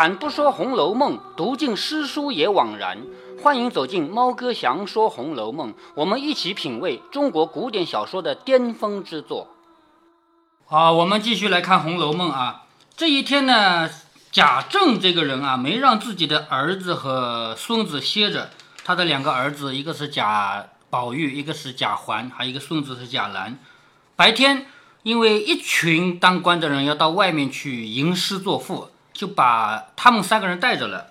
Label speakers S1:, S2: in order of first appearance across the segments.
S1: 开坛不说《红楼梦》，读尽诗书也枉然。欢迎走进猫哥祥说《红楼梦》，我们一起品味中国古典小说的巅峰之作。好，我们继续来看《红楼梦》啊。这一天呢，贾政这个人啊，没让自己的儿子和孙子歇着。他的两个儿子，一个是贾宝玉，一个是贾环，还有一个孙子是贾兰。白天，因为一群当官的人要到外面去吟诗作赋，就把他们三个人带着了。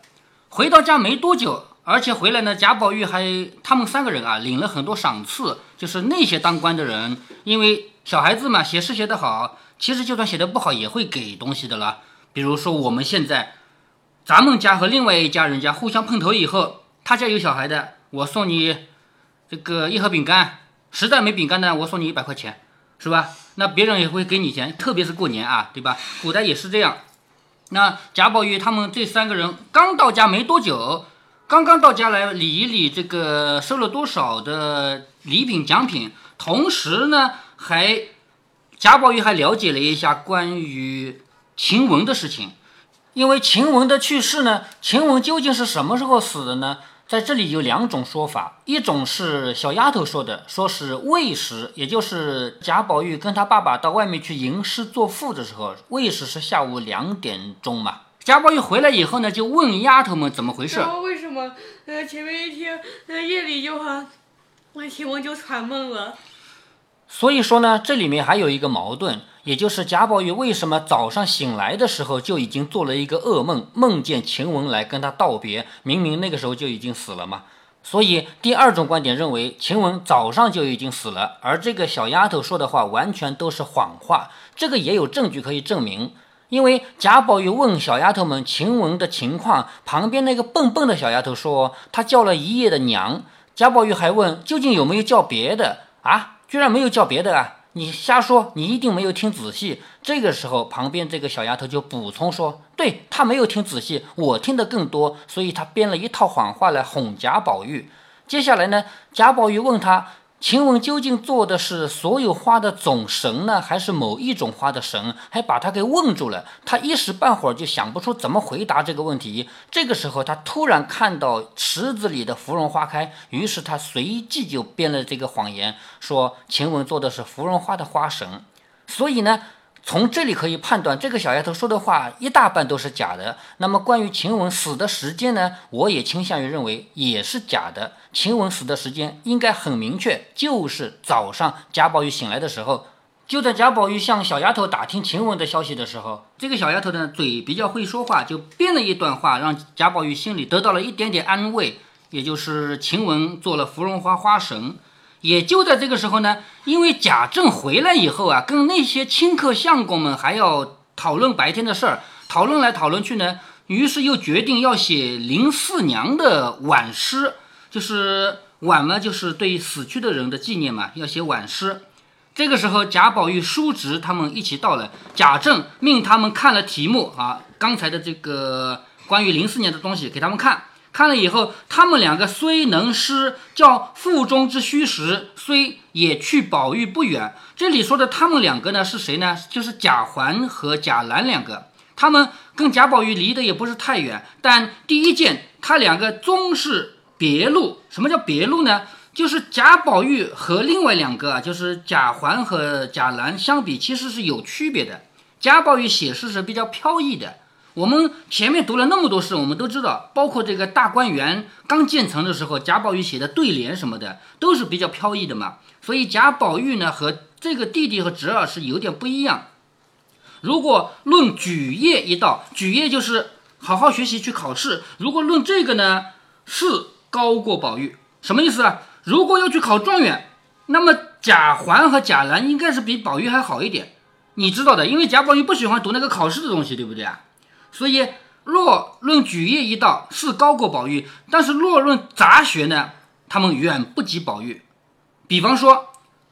S1: 回到家没多久，而且回来呢，贾宝玉还他们三个人啊，领了很多赏赐，就是那些当官的人，因为小孩子嘛，写诗写得好，其实就算写得不好，也会给东西的啦。比如说我们现在，咱们家和另外一家人家互相碰头以后，他家有小孩的，我送你这个一盒饼干，实在没饼干呢，我送你一百块钱。是吧？那别人也会给你钱，特别是过年啊，对吧？古代也是这样。那贾宝玉他们这三个人刚到家没多久，刚刚到家来理一理这个收了多少的礼品奖品，同时呢，还贾宝玉还了解了一下关于晴雯的事情，因为晴雯的去世呢，晴雯究竟是什么时候死的呢？在这里有两种说法，一种是小丫头说的，说是未时，也就是贾宝玉跟他爸爸到外面去吟诗作赋的时候，未时是下午两点钟嘛。贾宝玉回来以后呢，就问丫头们怎么回事。
S2: 然后为什么呃前面一天呃夜里就哈，我晴雯就传梦了。
S1: 所以说呢，这里面还有一个矛盾，也就是贾宝玉为什么早上醒来的时候就已经做了一个噩梦，梦见晴雯来跟他道别，明明那个时候就已经死了嘛。所以第二种观点认为，晴雯早上就已经死了，而这个小丫头说的话完全都是谎话。这个也有证据可以证明，因为贾宝玉问小丫头们晴雯的情况，旁边那个笨笨的小丫头说她叫了一夜的娘。贾宝玉还问究竟有没有叫别的啊？居然没有叫别的啊！你瞎说，你一定没有听仔细。这个时候，旁边这个小丫头就补充说：“对她没有听仔细，我听得更多，所以她编了一套谎话来哄贾宝玉。”接下来呢，贾宝玉问他。晴雯究竟做的是所有花的总神呢，还是某一种花的神？还把他给问住了。他一时半会儿就想不出怎么回答这个问题。这个时候，他突然看到池子里的芙蓉花开，于是他随即就编了这个谎言，说晴雯做的是芙蓉花的花神。所以呢。从这里可以判断，这个小丫头说的话一大半都是假的。那么关于晴雯死的时间呢？我也倾向于认为也是假的。晴雯死的时间应该很明确，就是早上贾宝玉醒来的时候。就在贾宝玉向小丫头打听晴雯的消息的时候，这个小丫头呢嘴比较会说话，就编了一段话，让贾宝玉心里得到了一点点安慰，也就是晴雯做了芙蓉花花神。也就在这个时候呢，因为贾政回来以后啊，跟那些亲客相公们还要讨论白天的事儿，讨论来讨论去呢，于是又决定要写林四娘的挽诗，就是挽嘛，就是对死去的人的纪念嘛，要写挽诗。这个时候，贾宝玉、叔侄他们一起到了，贾政命他们看了题目啊，刚才的这个关于林四娘的东西给他们看。看了以后，他们两个虽能诗，叫腹中之虚实，虽也去宝玉不远。这里说的他们两个呢，是谁呢？就是贾环和贾兰两个。他们跟贾宝玉离得也不是太远，但第一件，他两个终是别路。什么叫别路呢？就是贾宝玉和另外两个啊，就是贾环和贾兰相比，其实是有区别的。贾宝玉写诗是比较飘逸的。我们前面读了那么多诗，我们都知道，包括这个大观园刚建成的时候，贾宝玉写的对联什么的，都是比较飘逸的嘛。所以贾宝玉呢和这个弟弟和侄儿是有点不一样。如果论举业一道，举业就是好好学习去考试。如果论这个呢，是高过宝玉，什么意思啊？如果要去考状元，那么贾环和贾兰应该是比宝玉还好一点。你知道的，因为贾宝玉不喜欢读那个考试的东西，对不对啊？所以，若论举业一道是高过宝玉，但是若论杂学呢，他们远不及宝玉。比方说，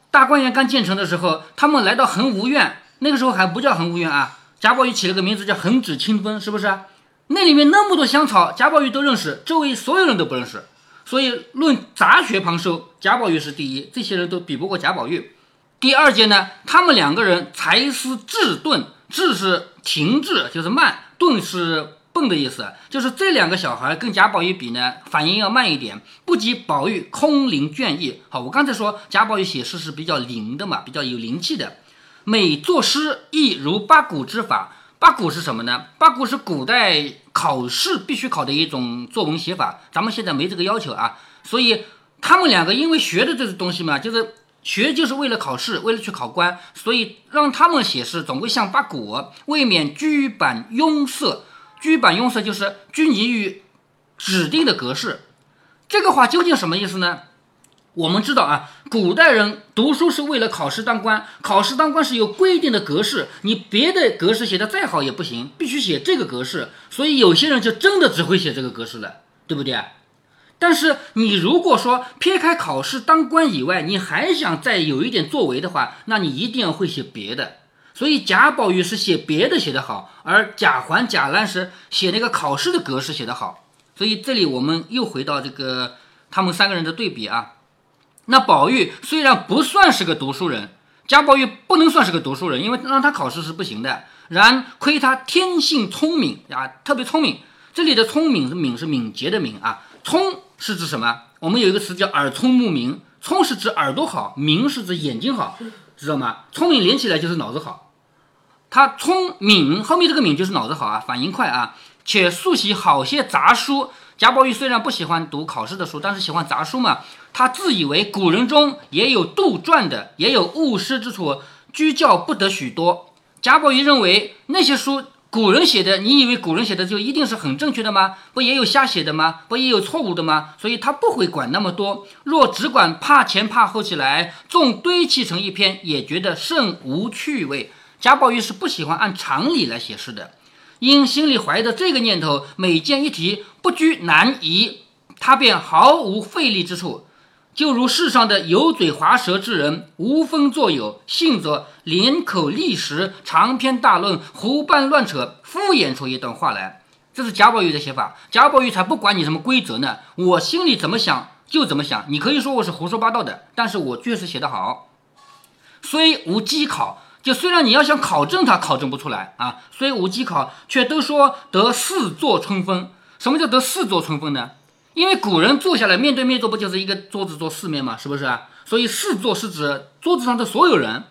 S1: 大观园刚建成的时候，他们来到恒芜院，那个时候还不叫恒芜院啊，贾宝玉起了个名字叫恒指清风，是不是？那里面那么多香草，贾宝玉都认识，周围所有人都不认识。所以，论杂学旁收，贾宝玉是第一，这些人都比不过贾宝玉。第二件呢，他们两个人才思智钝，智是停滞，就是慢。顿是笨的意思，就是这两个小孩跟贾宝玉比呢，反应要慢一点，不及宝玉空灵倦意。好，我刚才说贾宝玉写诗是比较灵的嘛，比较有灵气的。每作诗亦如八股之法，八股是什么呢？八股是古代考试必须考的一种作文写法，咱们现在没这个要求啊。所以他们两个因为学的这个东西嘛，就是学就是为了考试，为了去考官，所以让他们写诗总归像八股，未免拘板庸塞。拘板庸塞就是拘泥于指定的格式，这个话究竟什么意思呢？我们知道啊，古代人读书是为了考试当官，考试当官是有规定的格式，你别的格式写的再好也不行，必须写这个格式。所以有些人就真的只会写这个格式了，对不对？但是你如果说撇开考试当官以外，你还想再有一点作为的话，那你一定要会写别的。所以贾宝玉是写别的写得好，而贾环、贾兰是写那个考试的格式写得好。所以这里我们又回到这个他们三个人的对比啊。那宝玉虽然不算是个读书人，贾宝玉不能算是个读书人，因为让他考试是不行的。然亏他天性聪明啊，特别聪明。这里的聪明是敏是敏捷的敏啊，聪是指什么？我们有一个词叫耳聪目明，聪是指耳朵好，明是指眼睛好，知道吗？聪明连起来就是脑子好。他聪明后面这个敏就是脑子好啊，反应快啊，且速习好些杂书。贾宝玉虽然不喜欢读考试的书，但是喜欢杂书嘛。他自以为古人中也有杜撰的，也有误失之处，居教不得许多。贾宝玉认为那些书古人写的，你以为古人写的就一定是很正确的吗？不也有瞎写的吗？不也有错误的吗？所以他不会管那么多。若只管怕前怕后起来，纵堆砌成一篇，也觉得甚无趣味。贾宝玉是不喜欢按常理来写诗的，因心里怀着这个念头，每见一题不拘难疑，他便毫无费力之处。就如世上的油嘴滑舌之人，无风作有，信则连口立时，长篇大论，胡拌乱扯，敷衍出一段话来。这是贾宝玉的写法。贾宝玉才不管你什么规则呢，我心里怎么想就怎么想。你可以说我是胡说八道的，但是我确实写得好，虽无机考。就虽然你要想考证，他考证不出来啊，虽无机考，却都说得四座春风。什么叫得四座春风呢？因为古人坐下来面对面坐，不就是一个桌子坐四面嘛，是不是啊？所以四座是指桌子上的所有人。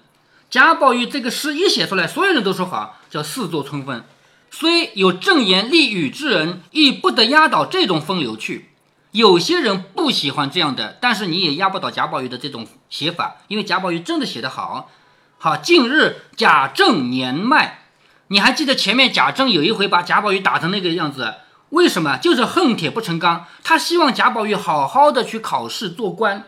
S1: 贾宝玉这个诗一写出来，所有人都说好，叫四座春风。虽有正言立语之人，亦不得压倒这种风流去。有些人不喜欢这样的，但是你也压不倒贾宝玉的这种写法，因为贾宝玉真的写得好。好，近日贾政年迈，你还记得前面贾政有一回把贾宝玉打成那个样子？为什么？就是恨铁不成钢。他希望贾宝玉好好的去考试做官，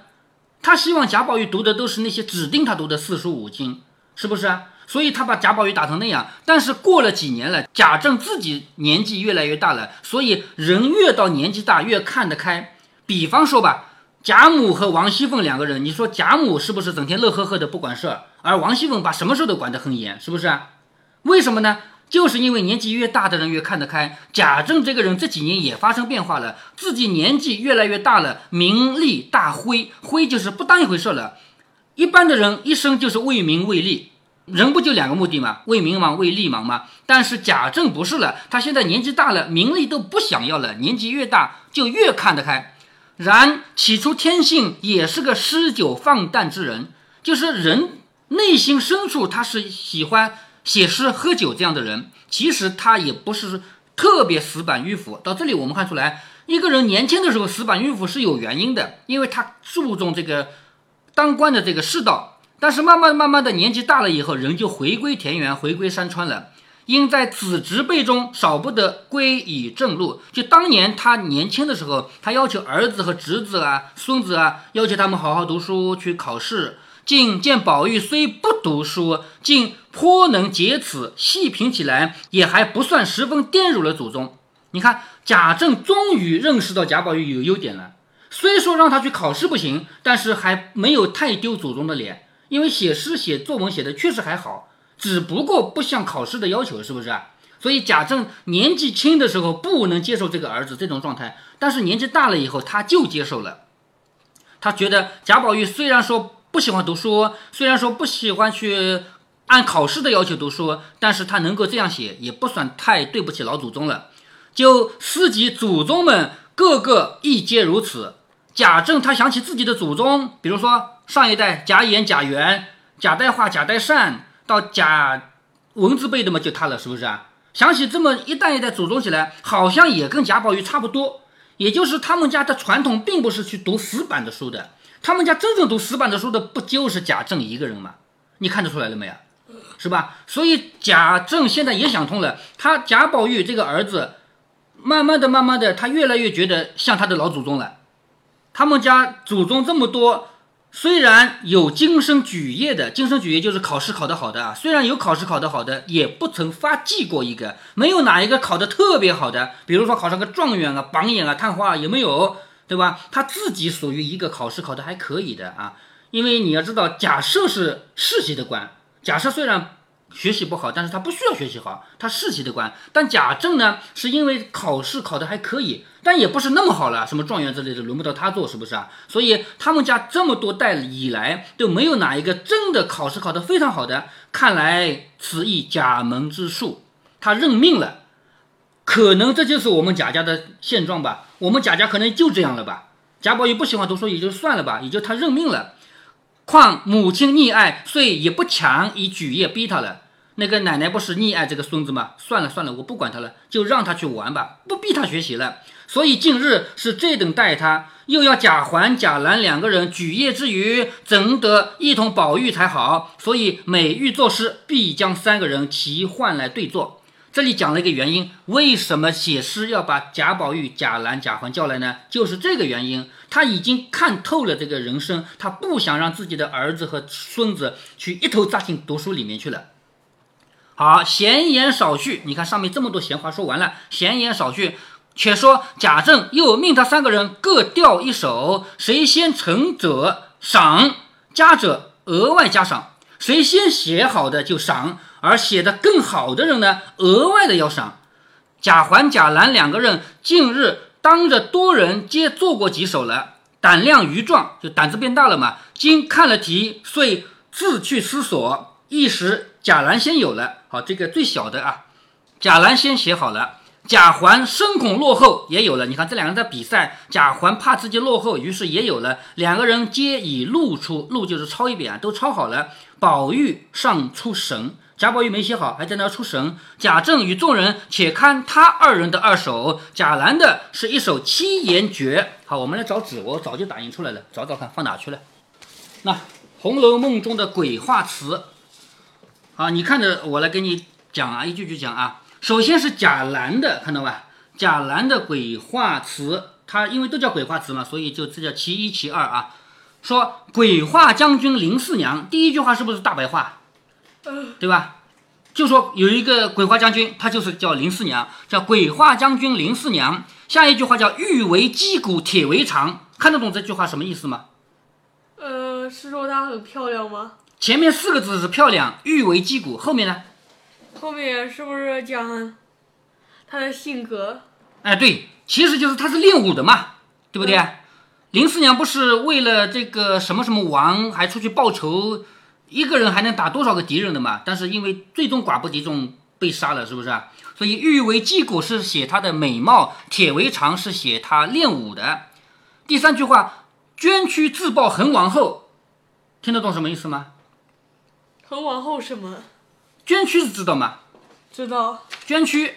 S1: 他希望贾宝玉读的都是那些指定他读的四书五经，是不是啊？所以他把贾宝玉打成那样。但是过了几年了，贾政自己年纪越来越大了，所以人越到年纪大越看得开。比方说吧。贾母和王熙凤两个人，你说贾母是不是整天乐呵呵的不管事儿，而王熙凤把什么事都管得很严，是不是啊？为什么呢？就是因为年纪越大的人越看得开。贾政这个人这几年也发生变化了，自己年纪越来越大了，名利大灰，灰就是不当一回事了。一般的人一生就是为名为利，人不就两个目的吗？为名忙，为利忙吗？但是贾政不是了，他现在年纪大了，名利都不想要了，年纪越大就越看得开。然起初天性也是个诗酒放诞之人，就是人内心深处他是喜欢写诗喝酒这样的人。其实他也不是特别死板迂腐。到这里我们看出来，一个人年轻的时候死板迂腐是有原因的，因为他注重这个当官的这个世道。但是慢慢慢慢的年纪大了以后，人就回归田园，回归山川了。因在子侄辈中少不得归以正路。就当年他年轻的时候，他要求儿子和侄子啊、孙子啊，要求他们好好读书去考试。竟见宝玉虽不读书，竟颇能解此，细品起来也还不算十分玷辱了祖宗。你看贾政终于认识到贾宝玉有优点了，虽说让他去考试不行，但是还没有太丢祖宗的脸，因为写诗写作文写的确实还好。只不过不像考试的要求，是不是？所以贾政年纪轻的时候不能接受这个儿子这种状态，但是年纪大了以后他就接受了。他觉得贾宝玉虽然说不喜欢读书，虽然说不喜欢去按考试的要求读书，但是他能够这样写，也不算太对不起老祖宗了。就思及祖宗们个个亦皆如此。贾政他想起自己的祖宗，比如说上一代贾演、贾元、贾代化、贾代善，到贾文字辈的嘛，就他了，是不是啊？想起这么一代一代祖宗起来，好像也跟贾宝玉差不多。也就是他们家的传统，并不是去读死板的书的。他们家真正读死板的书的，不就是贾政一个人吗？你看得出来了没有？是吧？所以贾政现在也想通了，他贾宝玉这个儿子，慢慢的、慢慢的，他越来越觉得像他的老祖宗了。他们家祖宗这么多，虽然有经生举业的，经生举业就是考试考得好的啊。虽然有考试考得好的，也不曾发迹过一个，没有哪一个考得特别好的，比如说考上个状元啊、榜眼啊、探花也没有，对吧？他自己属于一个考试考得还可以的啊。因为你要知道，贾赦是世袭的官，贾赦虽然。学习不好，但是他不需要学习好，他世袭的官。但贾政呢，是因为考试考得还可以，但也不是那么好了，什么状元之类的，轮不到他做，是不是啊？所以他们家这么多代以来都没有哪一个真的考试考得非常好的。看来此亦贾门之术，他认命了。可能这就是我们贾家的现状吧。我们贾家可能就这样了吧。贾宝玉不喜欢读书，也就算了吧，也就他认命了。况母亲溺爱，所以也不强以举业逼他了。那个奶奶不是溺爱这个孙子吗？算了算了，我不管他了，就让他去玩吧，不逼他学习了。所以近日是这等待他，又要贾环、贾兰两个人举业之余，怎得一同宝玉才好？所以每欲作诗，必将三个人齐换来对坐。这里讲了一个原因，为什么写诗要把贾宝玉、贾兰、贾环叫来呢？就是这个原因，他已经看透了这个人生，他不想让自己的儿子和孙子去一头扎进读书里面去了。好，闲言少叙，你看上面这么多闲话说完了，闲言少叙，且说贾政又命他三个人各调一首，谁先成者赏，佳者额外加赏，谁先写好的就赏。而写的更好的人呢，额外的要赏。贾环、贾兰两个人近日当着多人皆做过几首了，胆量愈壮，就胆子变大了嘛。今看了题，遂自去思索，一时贾兰先有了。好，这个最小的啊，贾兰先写好了。贾环深恐落后，也有了。你看这两个人在比赛，贾环怕自己落后，于是也有了。两个人皆已录出，录就是抄一遍啊，都抄好了。宝玉尚出神。贾宝玉没写好，还在那出神。贾政与众人且看他二人的二首，贾兰的是一首七言绝。好，我们来找纸，我早就打印出来了，找找看放哪去了。那《红楼梦》中的鬼话词，啊，你看着我来给你讲啊，一句句讲啊。首先是贾兰的，看到吧？贾兰的鬼话词，他因为都叫鬼话词嘛，所以就这叫其一其二啊。说鬼话将军林四娘，第一句话是不是大白话？对吧？就说有一个鬼话将军，他就是叫林四娘，叫鬼话将军林四娘。下一句话叫玉为击鼓，铁为肠，看得懂这句话什么意思吗？
S2: 呃，是说她很漂亮吗？
S1: 前面四个字是漂亮，玉为击鼓，后面呢？
S2: 后面是不是讲她的性格？
S1: 哎，对，其实就是她是练武的嘛，对不对？林四娘不是为了这个什么什么王，还出去报仇。一个人还能打多少个敌人的嘛？但是因为最终寡不敌众被杀了，是不是啊？所以玉为击鼓是写他的美貌，铁为肠是写他练武的。第三句话，捐躯自报恒王后，听得懂什么意思吗？
S2: 恒王后什么？
S1: 捐躯知道吗？
S2: 知道。
S1: 捐躯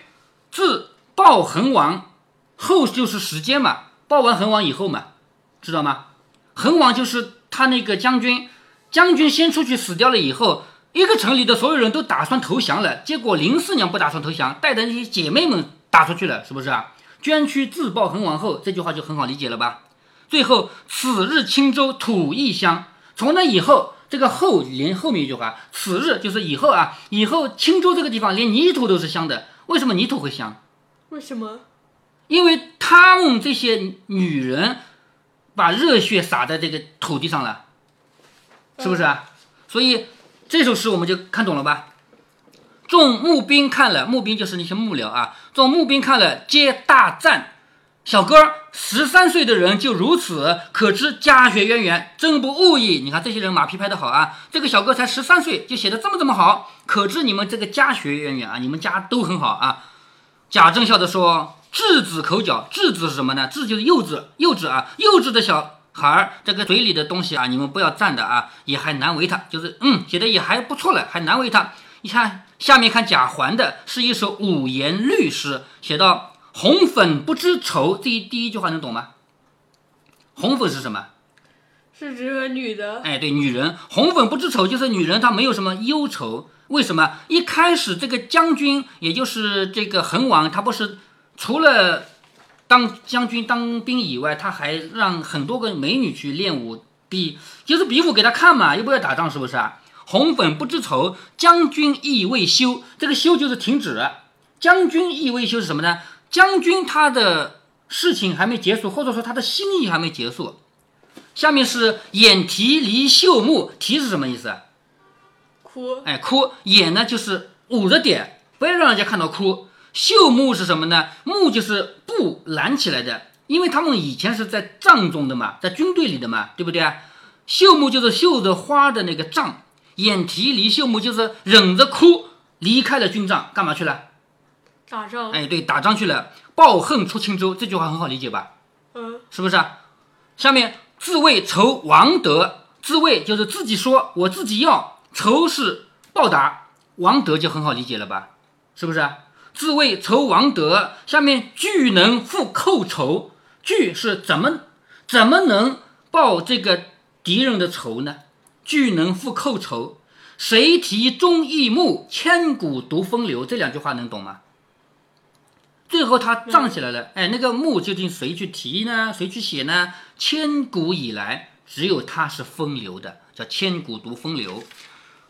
S1: 自报恒王后就是时间嘛，报完恒王以后嘛，知道吗？恒王就是他那个将军。将军先出去死掉了以后，一个城里的所有人都打算投降了。结果林四娘不打算投降，带着那些姐妹们打出去了，是不是啊？捐躯自报恒王后，这句话就很好理解了吧？最后，此日青州土亦香。从那以后，这个后连后面一句话，此日就是以后啊，以后青州这个地方连泥土都是香的。为什么泥土会香？
S2: 为什么？
S1: 因为他们这些女人把热血洒在这个土地上了。是不是啊？所以这首诗我们就看懂了吧？众募兵看了，募兵就是那些幕僚啊。众募兵看了，皆大赞。小哥十三岁的人就如此，可知家学渊源，真不误意。你看这些人马屁拍得好啊！这个小哥才十三岁，就写的这么这么好，可知你们这个家学渊源啊，你们家都很好啊。贾政笑着说：“稚子口角，稚子是什么呢？稚就是幼稚，幼稚啊，幼稚的小孩儿，这个嘴里的东西啊，你们不要蘸的啊，也还难为他，就是嗯，写的也还不错了，还难为他。你看下面看贾环的是一首五言律诗，写到红粉不知愁，这一第一句话能懂吗？红粉是什么？
S2: 是指个女的，
S1: 哎，对，女人红粉不知愁，就是女人她没有什么忧愁。为什么？一开始这个将军，也就是这个恒王，他不是除了当将军当兵以外，他还让很多个美女去练武，比就是比武给他看嘛，又不要打仗，是不是啊？红粉不知愁，将军意未休。这个休就是停止。将军意未休是什么呢？将军他的事情还没结束，或者说他的心意还没结束。下面是眼啼离秀目，啼是什么意思？
S2: 哭，
S1: 哎，哭。眼呢就是捂着点，不要让人家看到哭。秀木是什么呢？木就是布拦起来的，因为他们以前是在帐中的嘛，在军队里的嘛，对不对啊？绣木就是绣着花的那个帐，眼提离秀木就是忍着哭离开了军帐，干嘛去了？
S2: 打仗，
S1: 哎，对，打仗去了。抱恨出青州，这句话很好理解吧？
S2: 嗯，
S1: 是不是啊？下面。自谓仇王德，自谓就是自己说，我自己要仇是报答，王德就很好理解了吧？是不是？自谓酬王德，下面俱能复寇仇，俱是怎么怎么能报这个敌人的仇呢？俱能复寇仇，谁题忠义木，千古独风流？这两句话能懂吗？最后他涨起来了，哎，那个墓究竟谁去提呢？谁去写呢？千古以来，只有他是风流的，叫千古独风流。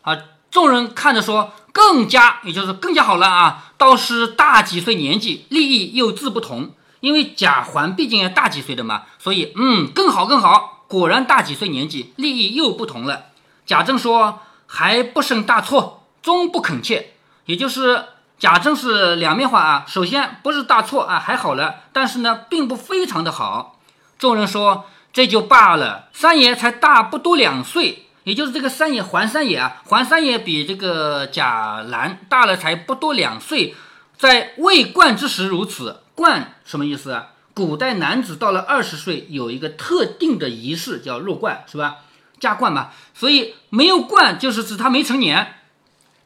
S1: 啊，众人看着说，更加，也就是更加好了啊。倒是大几岁年纪，利益又自不同。因为贾环毕竟要大几岁的嘛，所以嗯，更好更好。果然大几岁年纪，利益又不同了。贾政说，还不胜大错，终不肯切，也就是。贾政是两面话啊，首先不是大错啊，还好了，但是呢，并不非常的好。众人说这就罢了，三爷才大不多两岁，也就是这个三爷环三爷啊，环三爷比这个贾兰大了才不多两岁，在未冠之时如此。冠什么意思啊？古代男子到了二十岁有一个特定的仪式叫入冠，是吧？加冠嘛，所以没有冠就是指他没成年。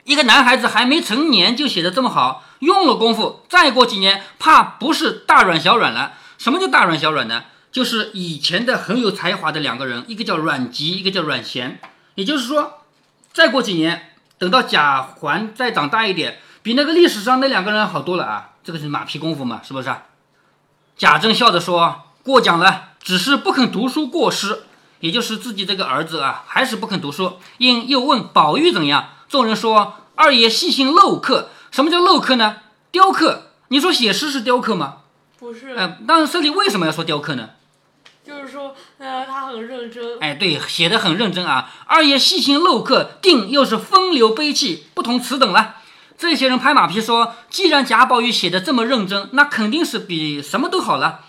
S1: 一个男孩子还没成年就写的这么好，用了功夫，再过几年怕不是大软小软了。什么叫大软小软呢？就是以前的很有才华的两个人，一个叫阮籍，一个叫阮咸。也就是说，再过几年，等到贾环再长大一点，比那个历史上那两个人好多了啊！这个是马屁功夫嘛，是不是？贾政笑着说：“过奖了，只是不肯读书过失，也就是自己这个儿子啊，还是不肯读书。”因又问宝玉怎样。众人说：“二爷细心镂刻，什么叫镂刻呢？雕刻。你说写诗是雕刻吗？
S2: 不是。
S1: 哎，但是这里为什么要说雕刻呢？
S2: 呃，他很认真。
S1: 哎，对，写的很认真啊。二爷细心镂刻，定又是风流悲气，不同此等了。这些人拍马屁说，既然贾宝玉写的这么认真，那肯定是比什么都好了。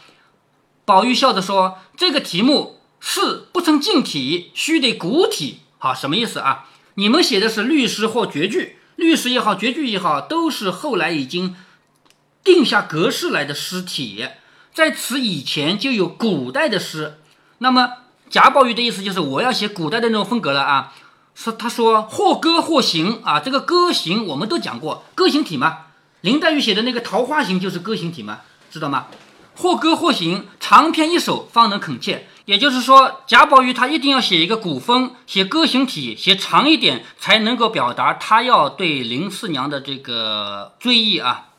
S1: 宝玉笑着说：“这个题目是不成近体，须得古体。好，什么意思啊？”你们写的是律诗或绝句，律诗也好，绝句也好，都是后来已经定下格式来的诗体，在此以前就有古代的诗。那么贾宝玉的意思就是我要写古代的那种风格了啊。说他说或歌或行啊，这个歌行我们都讲过，歌行体嘛。林黛玉写的那个《桃花行》就是歌行体嘛，知道吗？或歌或行，长篇一首方能恳切。也就是说，贾宝玉他一定要写一个古风，写歌行体，写长一点，才能够表达他要对林四娘的这个追忆啊。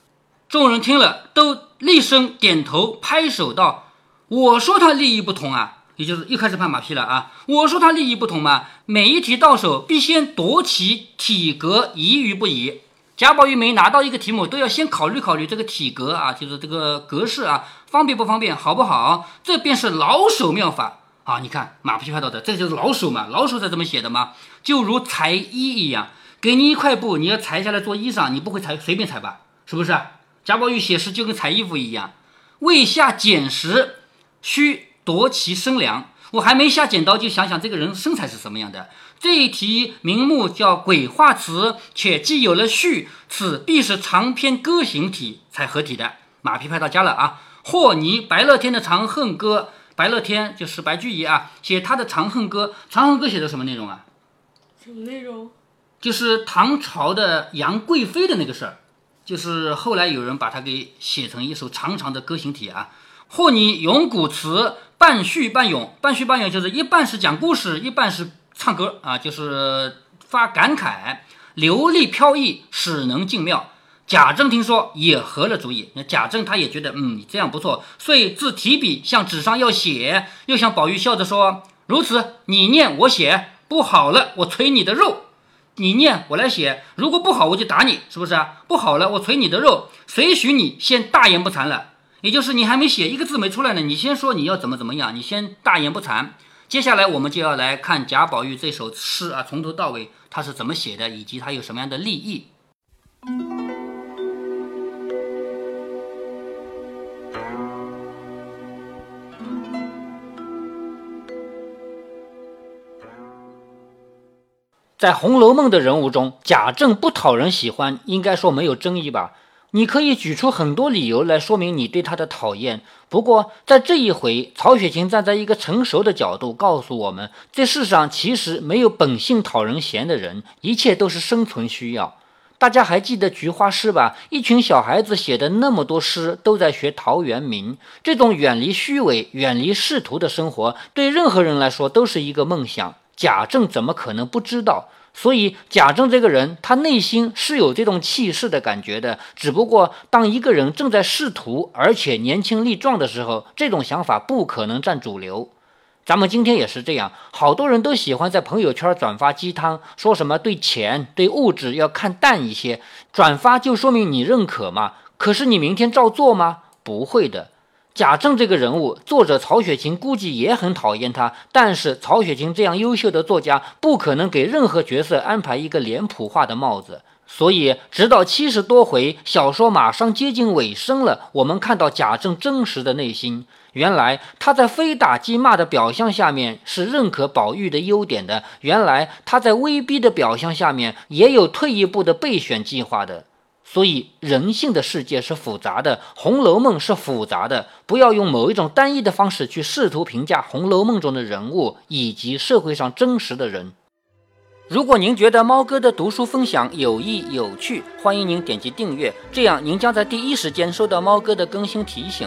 S1: 众人听了，都厉声点头，拍手道：“我说他立意不同啊，也就是又开始拍马屁了啊。我说他利益不同嘛，每一题到手，必先夺其体格宜与不宜。”贾宝玉每拿到一个题目，都要先考虑考虑这个体格啊，就是这个格式啊，方便不方便，好不好？这便是老手妙法啊！你看马屁拍到的，这就是老手嘛，老手才这么写的嘛，就如裁衣一样，给你一块布，你要裁下来做衣裳，你不会裁随便裁吧？是不是？贾宝玉写诗就跟裁衣服一样，未下剪时，须夺其身量。我还没下剪刀，就想想这个人身材是什么样的。这一题名目叫鬼画词，且既有了序，此必是长篇歌行体才合体的。马屁拍到家了啊！霍尼白乐天的《长恨歌》，白乐天就是白居易啊，写他的《长恨歌》，《长恨歌》写的什么内容啊？
S2: 什么内容？
S1: 就是唐朝的杨贵妃的那个事儿，就是后来有人把它给写成一首长长的歌行体啊。霍尼咏古词，半叙半咏，半叙半咏就是一半是讲故事，一半是唱歌啊，就是发感慨，流利飘逸，使能尽妙。贾政听说也合了主意，那贾政他也觉得，嗯，这样不错，所以自提笔向纸上要写，又向宝玉笑着说：“如此，你念我写，不好了，我捶你的肉。你念我来写，如果不好，我就打你，是不是啊？不好了，我捶你的肉，谁许你先大言不惭了？也就是你还没写一个字没出来呢，你先说你要怎么怎么样，你先大言不惭。接下来我们就要来看贾宝玉这首诗啊，从头到尾他是怎么写的，以及他有什么样的立意。”在《红楼梦》的人物中，贾政不讨人喜欢，应该说没有争议吧？你可以举出很多理由来说明你对他的讨厌。不过，在这一回，曹雪芹站在一个成熟的角度告诉我们：这世上其实没有本性讨人嫌的人，一切都是生存需要。大家还记得菊花诗吧？一群小孩子写的那么多诗，都在学陶渊明。这种远离虚伪、远离仕途的生活，对任何人来说都是一个梦想。贾政怎么可能不知道？所以贾政这个人，他内心是有这种气势的感觉的。只不过，当一个人正在仕途，而且年轻力壮的时候，这种想法不可能占主流。咱们今天也是这样，好多人都喜欢在朋友圈转发鸡汤，说什么对钱、对物质要看淡一些，转发就说明你认可吗？可是你明天照做吗？不会的。贾政这个人物，作者曹雪芹估计也很讨厌他。但是曹雪芹这样优秀的作家，不可能给任何角色安排一个脸谱化的帽子。所以，直到七十多回，小说马上接近尾声了，我们看到贾政真实的内心。原来他在非打即骂的表象下面是认可宝玉的优点的；原来他在威逼的表象下面也有退一步的备选计划的。所以，人性的世界是复杂的，《红楼梦》是复杂的。不要用某一种单一的方式去试图评价《红楼梦》中的人物以及社会上真实的人。如果您觉得猫哥的读书分享有益有趣，欢迎您点击订阅，这样您将在第一时间收到猫哥的更新提醒。